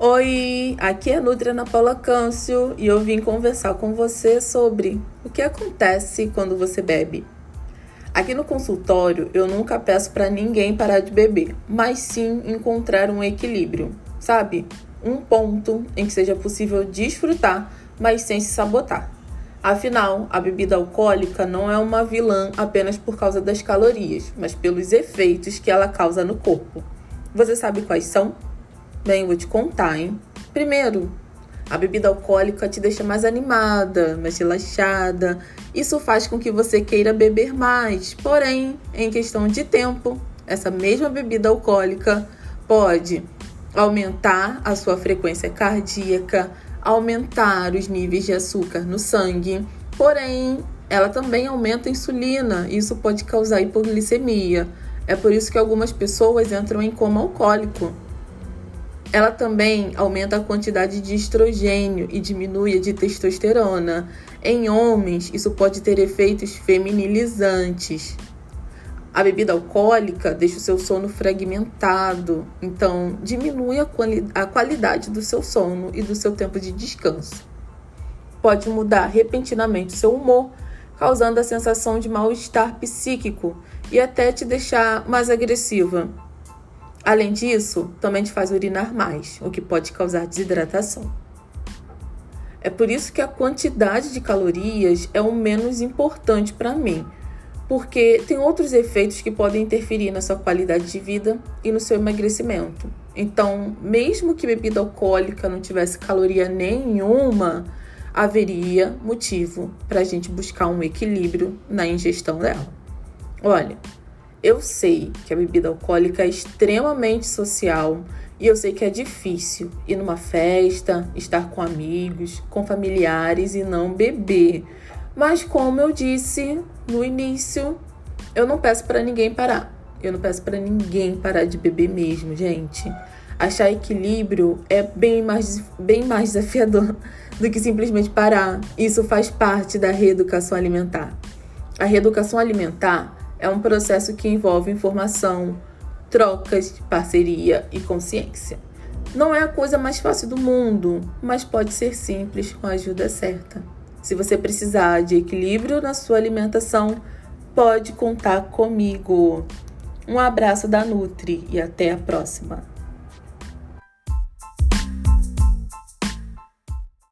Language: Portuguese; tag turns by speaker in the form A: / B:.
A: Oi, aqui é a Nutri Ana Paula Câncio e eu vim conversar com você sobre o que acontece quando você bebe. Aqui no consultório eu nunca peço para ninguém parar de beber, mas sim encontrar um equilíbrio, sabe? Um ponto em que seja possível desfrutar, mas sem se sabotar. Afinal, a bebida alcoólica não é uma vilã apenas por causa das calorias, mas pelos efeitos que ela causa no corpo. Você sabe quais são? Bem, vou te contar, hein? Primeiro, a bebida alcoólica te deixa mais animada, mais relaxada. Isso faz com que você queira beber mais. Porém, em questão de tempo, essa mesma bebida alcoólica pode aumentar a sua frequência cardíaca, aumentar os níveis de açúcar no sangue. Porém, ela também aumenta a insulina. Isso pode causar hipoglicemia. É por isso que algumas pessoas entram em coma alcoólico. Ela também aumenta a quantidade de estrogênio e diminui a de testosterona. Em homens, isso pode ter efeitos feminilizantes. A bebida alcoólica deixa o seu sono fragmentado, então diminui a, quali a qualidade do seu sono e do seu tempo de descanso. Pode mudar repentinamente o seu humor, causando a sensação de mal-estar psíquico e até te deixar mais agressiva. Além disso, também te faz urinar mais, o que pode causar desidratação. É por isso que a quantidade de calorias é o menos importante para mim, porque tem outros efeitos que podem interferir na sua qualidade de vida e no seu emagrecimento. Então, mesmo que bebida alcoólica não tivesse caloria nenhuma, haveria motivo para a gente buscar um equilíbrio na ingestão dela. Olha, eu sei que a bebida alcoólica é extremamente social e eu sei que é difícil ir numa festa, estar com amigos, com familiares e não beber. Mas como eu disse no início, eu não peço para ninguém parar. Eu não peço para ninguém parar de beber mesmo, gente. Achar equilíbrio é bem mais, bem mais desafiador do que simplesmente parar. Isso faz parte da reeducação alimentar. A reeducação alimentar é um processo que envolve informação, trocas, parceria e consciência. Não é a coisa mais fácil do mundo, mas pode ser simples com a ajuda certa. Se você precisar de equilíbrio na sua alimentação, pode contar comigo. Um abraço da Nutri e até a próxima.